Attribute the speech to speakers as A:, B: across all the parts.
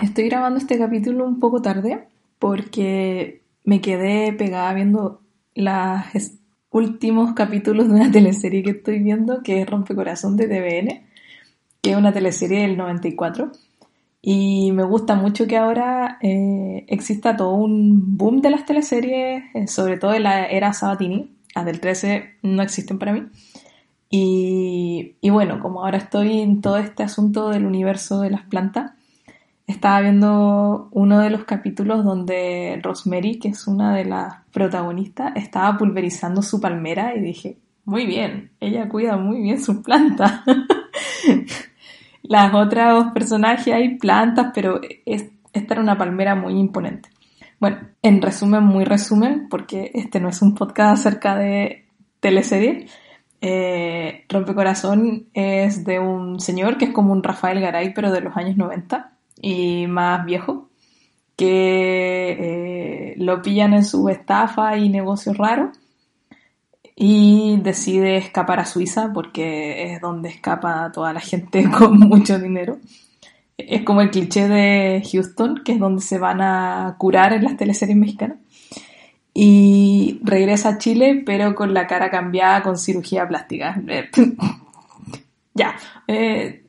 A: Estoy grabando este capítulo un poco tarde porque me quedé pegada viendo los últimos capítulos de una teleserie que estoy viendo, que es Rompecorazón de TVN, que es una teleserie del 94. Y me gusta mucho que ahora eh, exista todo un boom de las teleseries, eh, sobre todo en la era Sabatini. Las del 13 no existen para mí. Y, y bueno, como ahora estoy en todo este asunto del universo de las plantas, estaba viendo uno de los capítulos donde Rosemary, que es una de las protagonistas, estaba pulverizando su palmera y dije, muy bien, ella cuida muy bien sus plantas. Las otras personajes hay plantas, pero esta era una palmera muy imponente. Bueno, en resumen, muy resumen, porque este no es un podcast acerca de teleserie. Eh, Rompecorazón es de un señor que es como un Rafael Garay, pero de los años 90 y más viejo, que eh, lo pillan en su estafa y negocios raros y decide escapar a Suiza porque es donde escapa toda la gente con mucho dinero. Es como el cliché de Houston, que es donde se van a curar en las teleseries mexicanas. Y regresa a Chile, pero con la cara cambiada con cirugía plástica. ya, eh,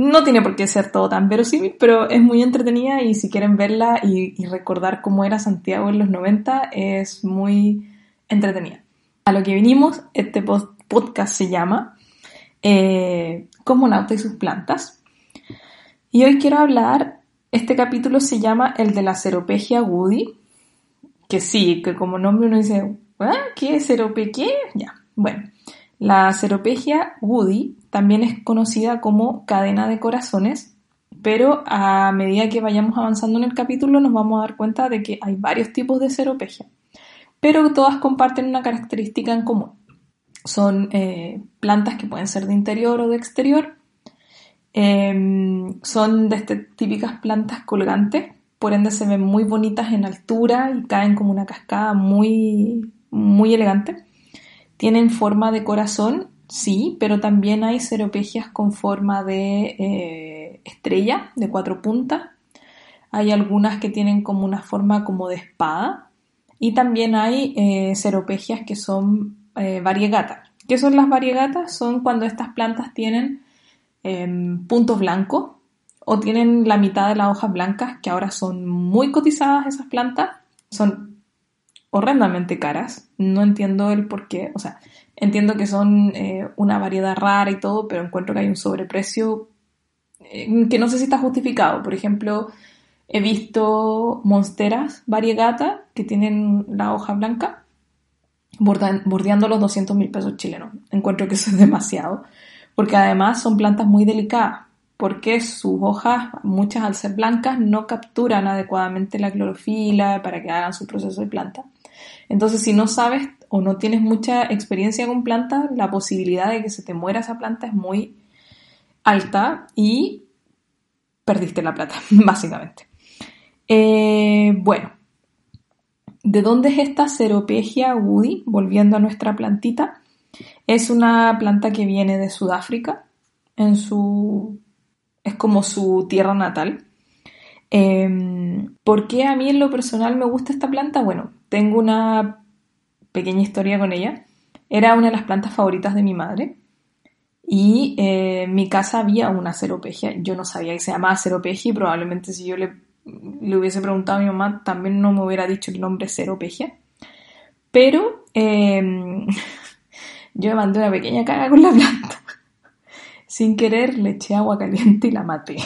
A: no tiene por qué ser todo tan verosímil, pero es muy entretenida y si quieren verla y, recordar cómo era Santiago en los 90, es muy entretenida. A lo que vinimos, este podcast se llama eh, Cosmonauta y sus plantas. Y hoy quiero hablar, este capítulo se llama el de la ceropegia Woody, que sí, que como nombre uno dice, ¿Ah? ¿qué es cerope qué? Ya, bueno. La ceropegia Woody también es conocida como cadena de corazones, pero a medida que vayamos avanzando en el capítulo nos vamos a dar cuenta de que hay varios tipos de ceropegia, pero todas comparten una característica en común. Son eh, plantas que pueden ser de interior o de exterior, em, son de este, típicas plantas colgantes, por ende se ven muy bonitas en altura y caen como una cascada muy, muy elegante. Tienen forma de corazón, sí, pero también hay ceropegias con forma de eh, estrella, de cuatro puntas. Hay algunas que tienen como una forma como de espada. Y también hay eh, ceropegias que son eh, variegatas. ¿Qué son las variegatas? Son cuando estas plantas tienen em, puntos blancos o tienen la mitad de las hojas blancas, que ahora son muy cotizadas esas plantas. Son horrendamente caras. No entiendo el por qué. O sea, entiendo que son eh, una variedad rara y todo, pero encuentro que hay un sobreprecio eh, que no sé si está justificado. Por ejemplo, he visto monsteras variegata que tienen la hoja blanca bordeando los 200 mil pesos chilenos. Encuentro que eso es demasiado, porque además son plantas muy delicadas porque sus hojas, muchas al ser blancas, no capturan adecuadamente la clorofila para que hagan su proceso de planta. Entonces, si no sabes o no tienes mucha experiencia con plantas, la posibilidad de que se te muera esa planta es muy alta y perdiste la plata, básicamente. Eh, bueno, ¿de dónde es esta Ceropegia woody? Volviendo a nuestra plantita. Es una planta que viene de Sudáfrica. En su, es como su tierra natal. Em, ¿Por qué a mí en lo personal me gusta esta planta? Bueno, tengo una pequeña historia con ella. Era una de las plantas favoritas de mi madre. Y eh, en mi casa había una ceropegia. Yo no sabía que se llamaba ceropegia y probablemente si yo le, le, hubiese preguntado a mi mamá también no me hubiera dicho el nombre ceropegia. Pero em, yo me mandé una pequeña caga con la planta. Sin querer le eché agua caliente y la maté.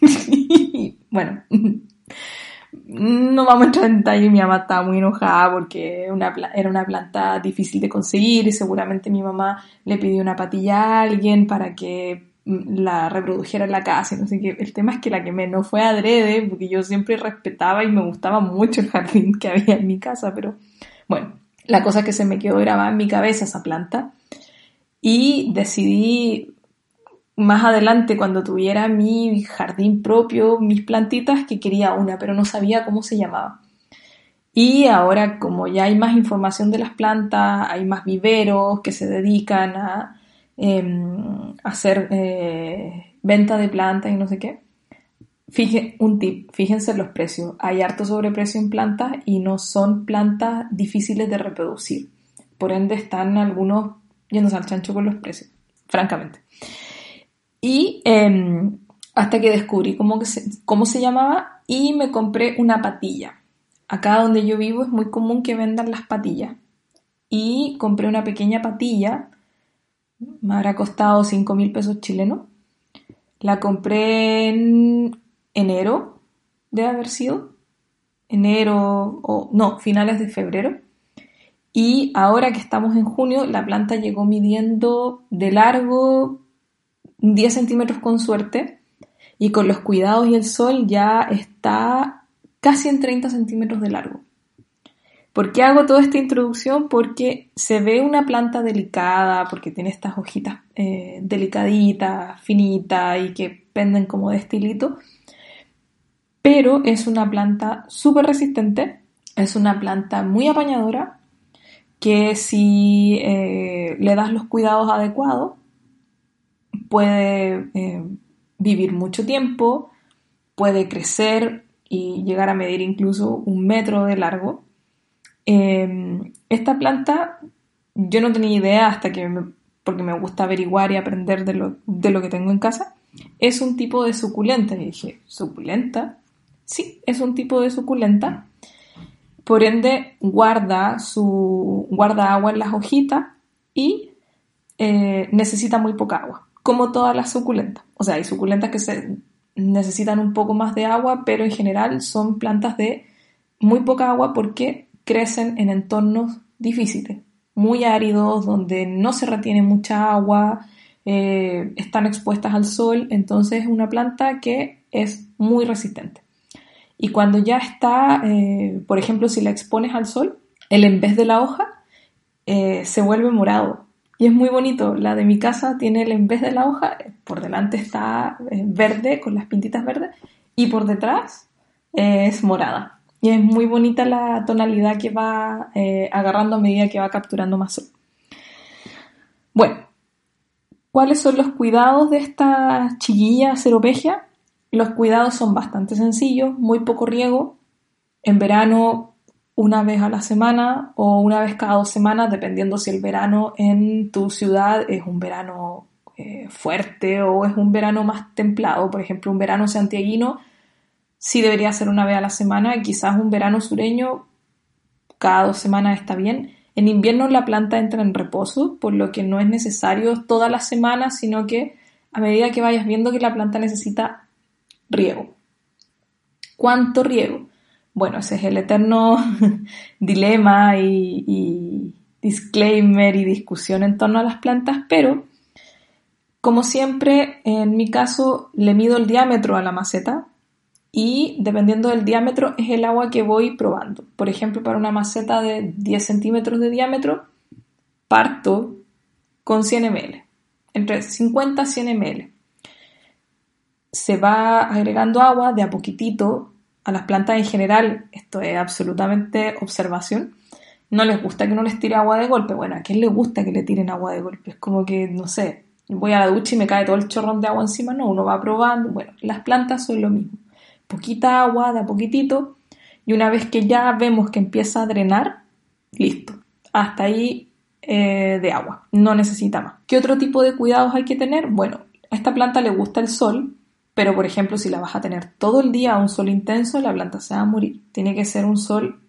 A: bueno, no vamos a entrar en detalle, mi mamá estaba muy enojada porque era una planta difícil de conseguir y seguramente mi mamá le pidió una patilla a alguien para que la reprodujera en la casa, no sé qué. El tema es que la quemé, no fue adrede, porque yo siempre respetaba y me gustaba mucho el jardín que había en mi casa, pero bueno, la cosa que se me quedó grabada en mi cabeza esa planta y decidí más adelante, cuando tuviera mi jardín propio, mis plantitas, que quería una, pero no sabía cómo se llamaba. Y ahora, como ya hay más información de las plantas, hay más viveros que se dedican a Em, hacer eh, venta de plantas y no sé qué. Fije, un tip, fíjense los precios. Hay harto sobreprecio en plantas y no son plantas difíciles de reproducir. Por ende están algunos yéndose al chancho con los precios, francamente. Y em, hasta que descubrí cómo, se, cómo se llamaba y me compré una patilla. Acá donde yo vivo es muy común que vendan las patillas. Y compré una pequeña patilla me habrá costado 5 mil pesos chilenos. La compré en enero, debe haber sido. Enero o no, finales de febrero. Y ahora que estamos en junio, la planta llegó midiendo de largo 10 centímetros con suerte. Y con los cuidados y el sol ya está casi en 30 centímetros de largo. ¿Por qué hago toda esta introducción? Porque se ve una planta delicada, porque tiene estas hojitas eh, delicaditas, finitas y que penden como de estilito, pero es una planta súper resistente, es una planta muy apañadora, que si eh, le das los cuidados adecuados, puede eh, vivir mucho tiempo, puede crecer y llegar a medir incluso un metro de largo Em, esta planta yo no tenía idea hasta que, porque me gusta averiguar y aprender de lo, de lo que tengo en casa, es un tipo de suculenta. Y dije, ¿suculenta? Sí, es un tipo de suculenta. Por ende, guarda, su, guarda agua en las hojitas y eh, necesita muy poca agua, como todas las suculentas. O sea, hay suculentas que se necesitan un poco más de agua, pero en general son plantas de muy poca agua porque crecen en entornos difíciles, muy áridos, donde no se retiene mucha agua, eh, están expuestas al sol, entonces es una planta que es muy resistente. Y cuando ya está, eh, por ejemplo, si la expones al sol, el en vez de la hoja eh, se vuelve morado. Y es muy bonito. La de mi casa tiene el en vez de la hoja, por delante está verde, con las pintitas verdes, y por detrás es morada. Y es muy bonita la tonalidad que va eh, agarrando a medida que va capturando más sol. Bueno, ¿cuáles son los cuidados de esta chiquilla ceropegia? Los cuidados son bastante sencillos, muy poco riego. En verano una vez a la semana o una vez cada dos semanas, dependiendo si el verano en tu ciudad es un verano eh, fuerte o es un verano más templado. Por ejemplo, un verano santiaguino sí debería ser una vez a la semana, quizás un verano sureño cada dos semanas está bien. En invierno la planta entra en reposo, por lo que no es necesario todas las semanas, sino que a medida que vayas viendo que la planta necesita riego. ¿Cuánto riego? Bueno, ese es el eterno dilema y, disclaimer y discusión en torno a las plantas, pero como siempre, en mi caso le mido el diámetro a la maceta, y dependiendo del diámetro es el agua que voy probando. Por ejemplo, para una maceta de 10 centímetros de diámetro, parto con 100 ml, entre 50 y 100 ml. Se va agregando agua de a poquitito a las plantas en general, esto es absolutamente observación. No les gusta que no les tire agua de golpe. Bueno, ¿a quién le gusta que le tiren agua de golpe? Es como que, no sé, voy a la ducha y me cae todo el chorrón de agua encima. No, uno va probando. Bueno, las plantas son lo mismo poquita agua, de a poquitito, y una vez que ya vemos que empieza a drenar, listo, hasta ahí eh, de agua, no necesita más. ¿Qué otro tipo de cuidados hay que tener? Bueno, a esta planta le gusta el sol, pero por ejemplo si la vas a tener todo el día a un sol intenso, la planta se va a morir. Tiene que ser un sol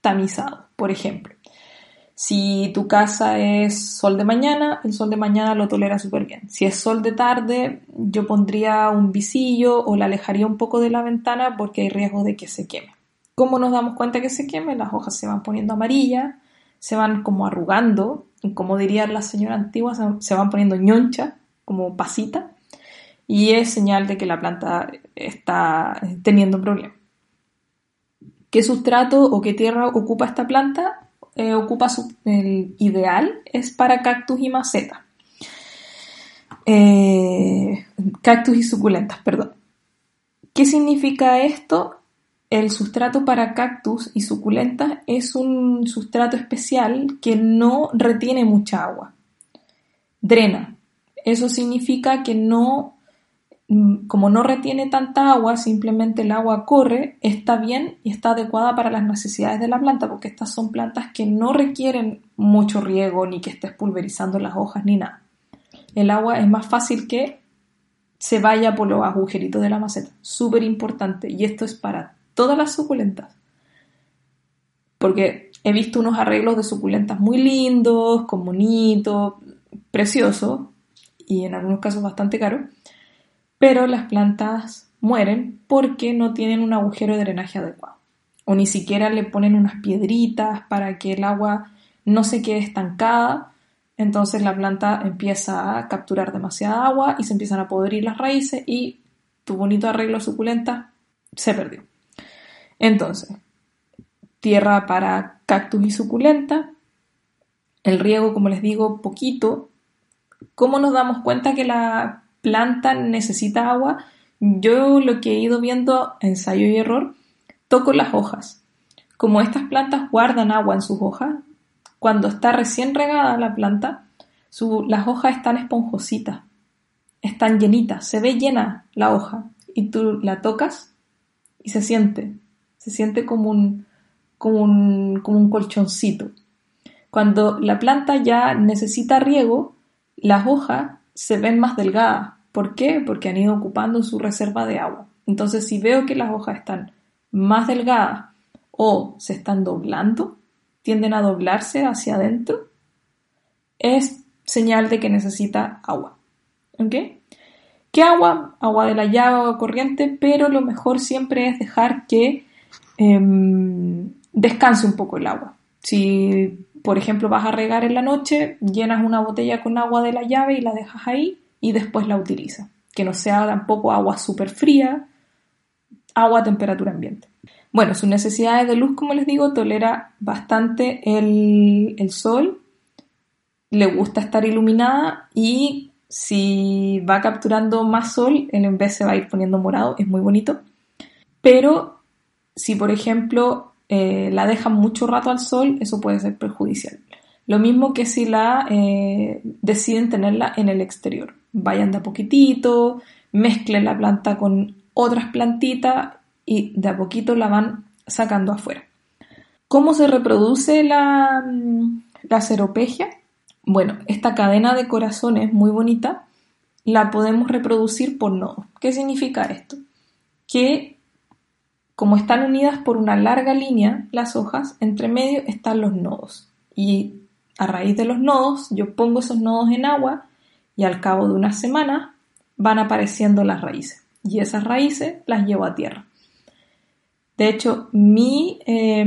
A: tamizado, por ejemplo. Si tu casa es sol de mañana, el sol de mañana lo tolera súper bien. Si es sol de tarde, yo pondría un visillo o la alejaría un poco de la ventana porque hay riesgo de que se queme. ¿Cómo nos damos cuenta que se queme? Las hojas se van poniendo amarillas, se van como arrugando, y como diría la señora antigua, se van poniendo ñoncha, como pasita. Y es señal de que la planta está teniendo un problema. ¿Qué sustrato o qué tierra ocupa esta planta? Eh, ocupa su, el ideal es para cactus y maceta. Eh, cactus y suculentas, perdón. ¿Qué significa esto? El sustrato para cactus y suculentas es un sustrato especial que no retiene mucha agua. Drena. Eso significa que no como no retiene tanta agua, simplemente el agua corre, está bien y está adecuada para las necesidades de la planta, porque estas son plantas que no requieren mucho riego ni que estés pulverizando las hojas ni nada. El agua es más fácil que se vaya por los agujeritos de la maceta. Súper importante. Y esto es para todas las suculentas. Porque he visto unos arreglos de suculentas muy lindos, con bonito, preciosos y en algunos casos bastante caros pero las plantas mueren porque no tienen un agujero de drenaje adecuado. O ni siquiera le ponen unas piedritas para que el agua no se quede estancada. Entonces la planta empieza a capturar demasiada agua y se empiezan a podrir las raíces y tu bonito arreglo suculenta se perdió. Entonces, tierra para cactus y suculenta. El riego, como les digo, poquito. ¿Cómo nos damos cuenta que la planta necesita agua, yo lo que he ido viendo, ensayo y error, toco las hojas. Como estas plantas guardan agua en sus hojas, cuando está recién regada la planta, las hojas están esponjositas, están llenitas, se ve llena la hoja y tú la tocas y se siente, se siente como un, como un, como un colchoncito. Cuando la planta ya necesita riego, las hojas se ven más delgadas. ¿Por qué? Porque han ido ocupando su reserva de agua. Entonces, si veo que las hojas están más delgadas o se están doblando, tienden a doblarse hacia adentro, es señal de que necesita agua. ¿Ok? ¿Qué agua? Agua de la llave, agua corriente, pero lo mejor siempre es dejar que em, descanse un poco el agua. Si por ejemplo, vas a regar en la noche, llenas una botella con agua de la llave y la dejas ahí y después la utilizas. Que no sea tampoco agua súper fría, agua a temperatura ambiente. Bueno, sus necesidades de luz, como les digo, tolera bastante el, el sol, le gusta estar iluminada y si va capturando más sol, el en vez se va a ir poniendo morado, es muy bonito. Pero si, por ejemplo, eh, la dejan mucho rato al sol, eso puede ser perjudicial. Lo mismo que si la eh, deciden tenerla en el exterior. Vayan de a poquitito, mezclen la planta con otras plantitas y de a poquito la van sacando afuera. ¿Cómo se reproduce la, la? Bueno, esta cadena de corazones muy bonita la podemos reproducir por nodos. ¿Qué significa esto? Que como están unidas por una larga línea las hojas, entre medio están los nodos. Y a raíz de los nodos, yo pongo esos nodos en agua y al cabo de una semana van apareciendo las raíces. Y esas raíces las llevo a tierra. De hecho, mi eh,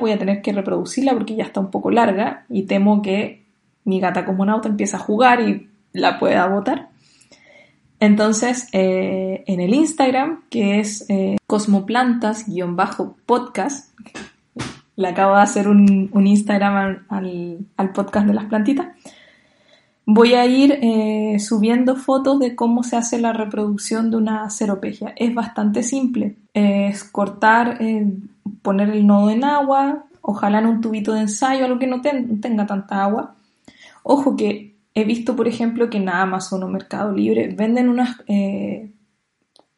A: voy a tener que reproducirla porque ya está un poco larga y temo que mi gata cosmonauta empiece a jugar y la pueda botar. Entonces, eh, en el Instagram, que es eh, cosmoplantas-podcast, le acabo de hacer un, Instagram al, podcast de las plantitas, voy a ir eh, subiendo fotos de cómo se hace la reproducción de una ceropegia. Es bastante simple. Es cortar, poner el nodo en agua, ojalá en un tubito de ensayo, algo que no tenga tanta agua. Ojo que he visto, por ejemplo, que en Amazon o Mercado Libre venden unas eh,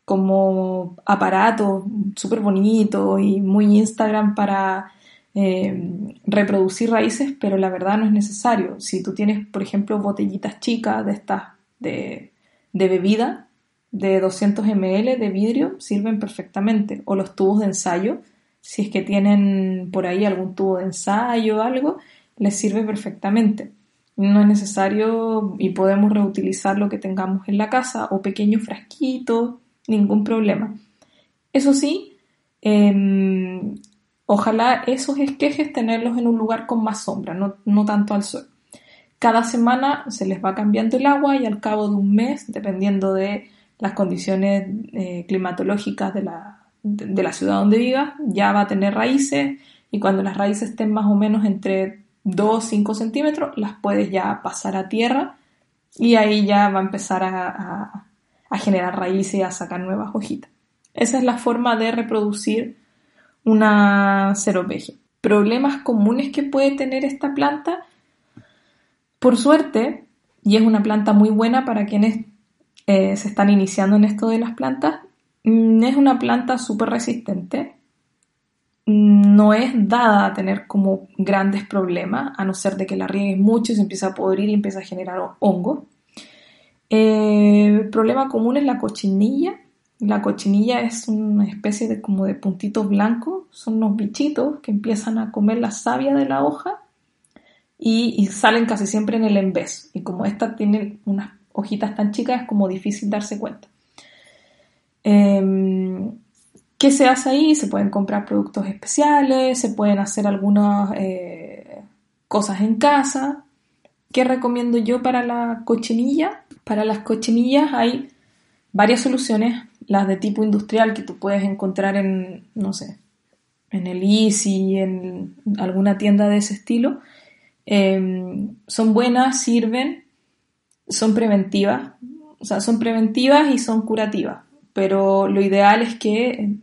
A: como aparatos súper bonitos y muy Instagram para eh, reproducir raíces, pero la verdad no es necesario. Si tú tienes, por ejemplo, botellitas chicas de estas de, de bebida de 200 ml de vidrio, sirven perfectamente. O los tubos de ensayo, si es que tienen por ahí algún tubo de ensayo o algo, les sirve perfectamente. No es necesario y podemos reutilizar lo que tengamos en la casa o pequeños frasquitos, ningún problema. Eso sí, em, ojalá esos esquejes tenerlos en un lugar con más sombra, no, tanto al sol. cada semana se les va cambiando el agua y al cabo de un mes, dependiendo de las condiciones eh, climatológicas de la, de, la ciudad donde vivas, ya va a tener raíces y cuando las raíces estén más o menos entre 2 5 centímetros, las puedes ya pasar a tierra y ahí ya va a empezar a, a generar raíces y a sacar nuevas hojitas. Esa es la forma de reproducir una ceropegia. Problemas comunes que puede tener esta planta, por suerte, y es una planta muy buena para quienes eh, se están iniciando en esto de las plantas, mm, es una planta súper resistente, no es dada a tener como grandes problemas, a no ser de que la riegues mucho y se empieza a podrir y empieza a generar hongo. el eh, problema común es la cochinilla, la cochinilla es una especie de como de puntitos blancos, son unos bichitos que empiezan a comer la savia de la hoja y, salen casi siempre en el envés. Y como esta tiene unas hojitas tan chicas es como difícil darse cuenta. Em, ¿Qué se hace ahí? Se pueden comprar productos especiales, se pueden hacer algunas eh, cosas en casa. ¿Qué recomiendo yo para la cochinilla? Para las cochinillas hay varias soluciones las de tipo industrial que tú puedes encontrar en, no sé, en el Easy, en alguna tienda de ese estilo, em, son buenas, sirven, son preventivas, o sea, son preventivas y son curativas, pero lo ideal es que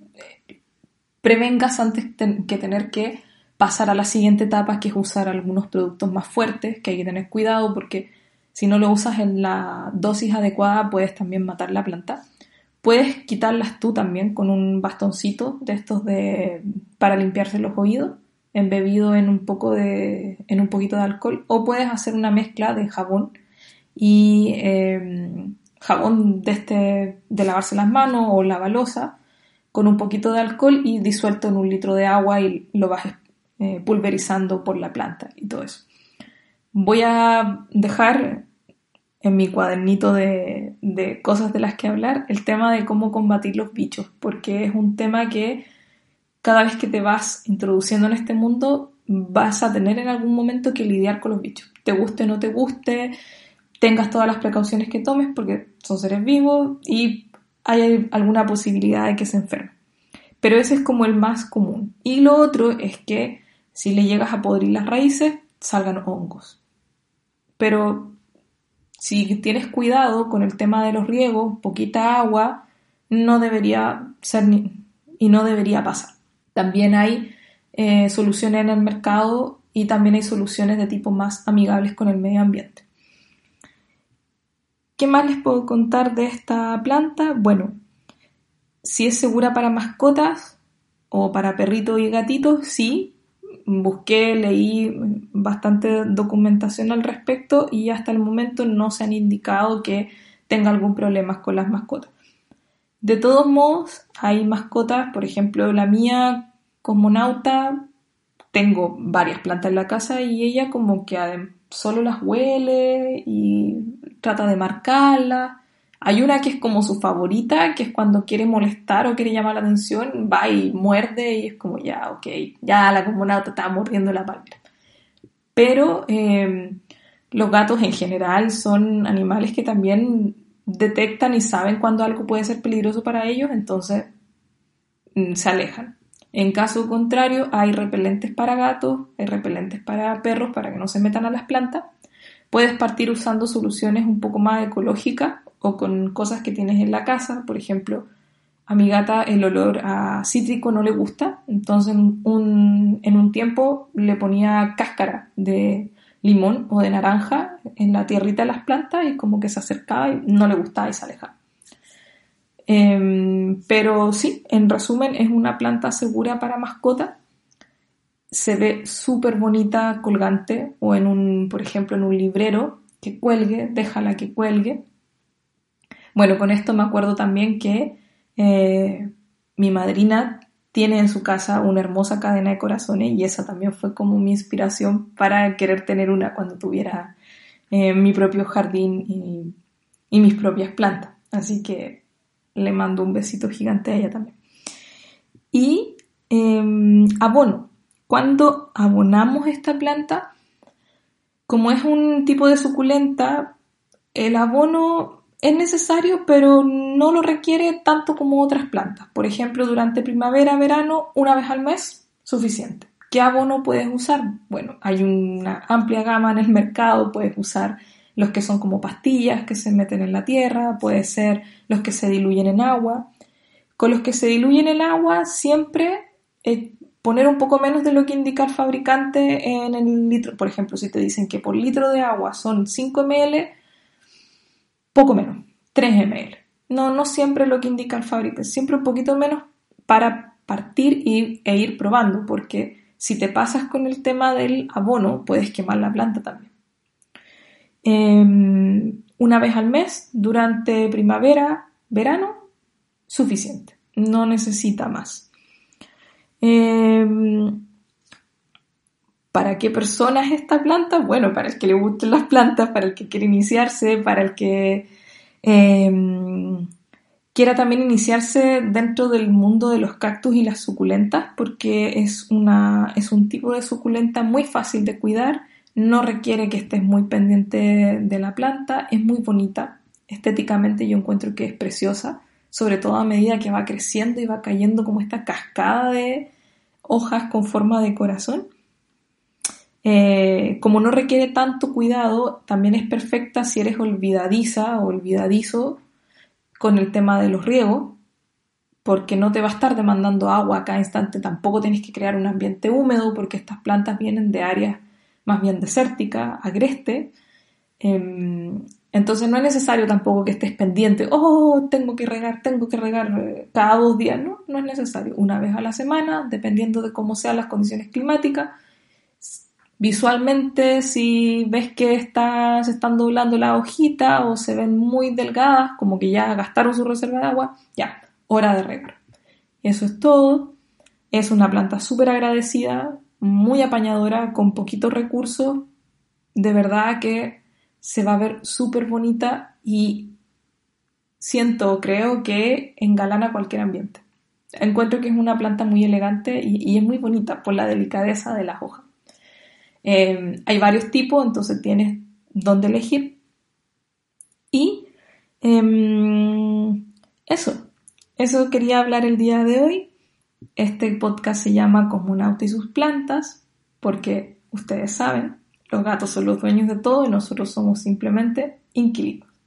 A: prevengas antes que tener que pasar a la siguiente etapa, que es usar algunos productos más fuertes, que hay que tener cuidado porque si no lo usas en la dosis adecuada puedes también matar la planta. Puedes quitarlas tú también con un bastoncito de estos de para limpiarse los oídos, embebido en un poco de en un poquito de alcohol, o puedes hacer una mezcla de jabón y em, jabón de este de lavarse las manos o la balosa con un poquito de alcohol y disuelto en un litro de agua y lo vas eh, pulverizando por la planta y todo eso. Voy a dejar en mi cuadernito de, cosas de las que hablar el tema de cómo combatir los bichos, porque es un tema que cada vez que te vas introduciendo en este mundo vas a tener en algún momento que lidiar con los bichos. Te guste o no te guste, tengas todas las precauciones que tomes porque son seres vivos y hay alguna posibilidad de que se enfermen. Pero ese es como el más común. Y lo otro es que si le llegas a podrir las raíces, salgan hongos. Pero si tienes cuidado con el tema de los riegos, poquita agua, no debería ser y no debería pasar. También hay eh, soluciones en el mercado y también hay soluciones de tipo más amigables con el medio ambiente. ¿Qué más les puedo contar de esta planta? Bueno, si es segura para mascotas o para perritos y gatitos, sí, busqué, leí bastante documentación al respecto y hasta el momento no se han indicado que tenga algún problema con las mascotas. De todos modos, hay mascotas, por ejemplo, la mía cosmonauta, tengo varias plantas en la casa y ella como que solo las huele y trata de marcarlas hay una que es como su favorita, que es cuando quiere molestar o quiere llamar la atención, va y muerde y es como ya, ok, ya la comunata está mordiendo la palmera. Pero em, los gatos en general son animales que también detectan y saben cuando algo puede ser peligroso para ellos, entonces mm, se alejan. En caso contrario, hay repelentes para gatos, hay repelentes para perros para que no se metan a las plantas. Puedes partir usando soluciones un poco más ecológicas o con cosas que tienes en la casa. Por ejemplo, a mi gata el olor a cítrico no le gusta, entonces en un tiempo le ponía cáscara de limón o de naranja en la tierrita de las plantas y como que se acercaba y no le gustaba y se alejaba. Em, pero sí, en resumen, es una planta segura para mascota. Se ve súper bonita colgante o en un, por ejemplo, en un librero que cuelgue, déjala que cuelgue. Bueno, con esto me acuerdo también que eh, mi madrina tiene en su casa una hermosa cadena de corazones y esa también fue como mi inspiración para querer tener una cuando tuviera eh, mi propio jardín y, mis propias plantas. Así que le mando un besito gigante a ella también. Y em, abono. Cuando abonamos esta planta, como es un tipo de suculenta, el abono es necesario, pero no lo requiere tanto como otras plantas. Por ejemplo, durante primavera, verano, una vez al mes, suficiente. ¿Qué abono puedes usar? Bueno, hay una amplia gama en el mercado, puedes usar los que son como pastillas que se meten en la tierra, puede ser los que se diluyen en agua. Con los que se diluyen en agua siempre eh, poner un poco menos de lo que indica el fabricante en el litro. Por ejemplo, si te dicen que por litro de agua son 5 ml, poco menos, 3 ml. No, no siempre lo que indica el fabricante, siempre un poquito menos para partir y, e ir probando, porque si te pasas con el tema del abono, puedes quemar la planta también. Em, una vez al mes, durante primavera, verano, suficiente. No necesita más. Em, ¿Para qué persona es esta planta? Bueno, para el que le gusten las plantas, para el que quiere iniciarse, para el que em, quiera también iniciarse dentro del mundo de los cactus y las suculentas, porque es, una, es un tipo de suculenta muy fácil de cuidar, no requiere que estés muy pendiente de la planta, es muy bonita, estéticamente yo encuentro que es preciosa, sobre todo a medida que va creciendo y va cayendo como esta cascada de hojas con forma de corazón. Eh, como no requiere tanto cuidado, también es perfecta si eres olvidadiza o olvidadizo con el tema de los riegos, porque no te va a estar demandando agua a cada instante, tampoco tienes que crear un ambiente húmedo, porque estas plantas vienen de áreas más bien desérticas, agreste. Em, entonces no es necesario tampoco que estés pendiente, oh, tengo que regar, tengo que regar eh, cada dos días, no, no es necesario, una vez a la semana, dependiendo de cómo sean las condiciones climáticas. Visualmente, si ves que se están doblando la hojita o se ven muy delgadas, como que ya gastaron su reserva de agua, ya, hora de regar. Eso es todo. Es una planta súper agradecida, muy apañadora, con poquitos recursos. De verdad que se va a ver súper bonita y siento, creo que engalana cualquier ambiente. Encuentro que es una planta muy elegante y, es muy bonita por la delicadeza de las hojas. Eh, hay varios tipos, entonces tienes dónde elegir. Y em, eso, eso quería hablar el día de hoy. Este podcast se llama Cosmonauta y sus plantas, porque ustedes saben, los gatos son los dueños de todo y nosotros somos simplemente inquilinos.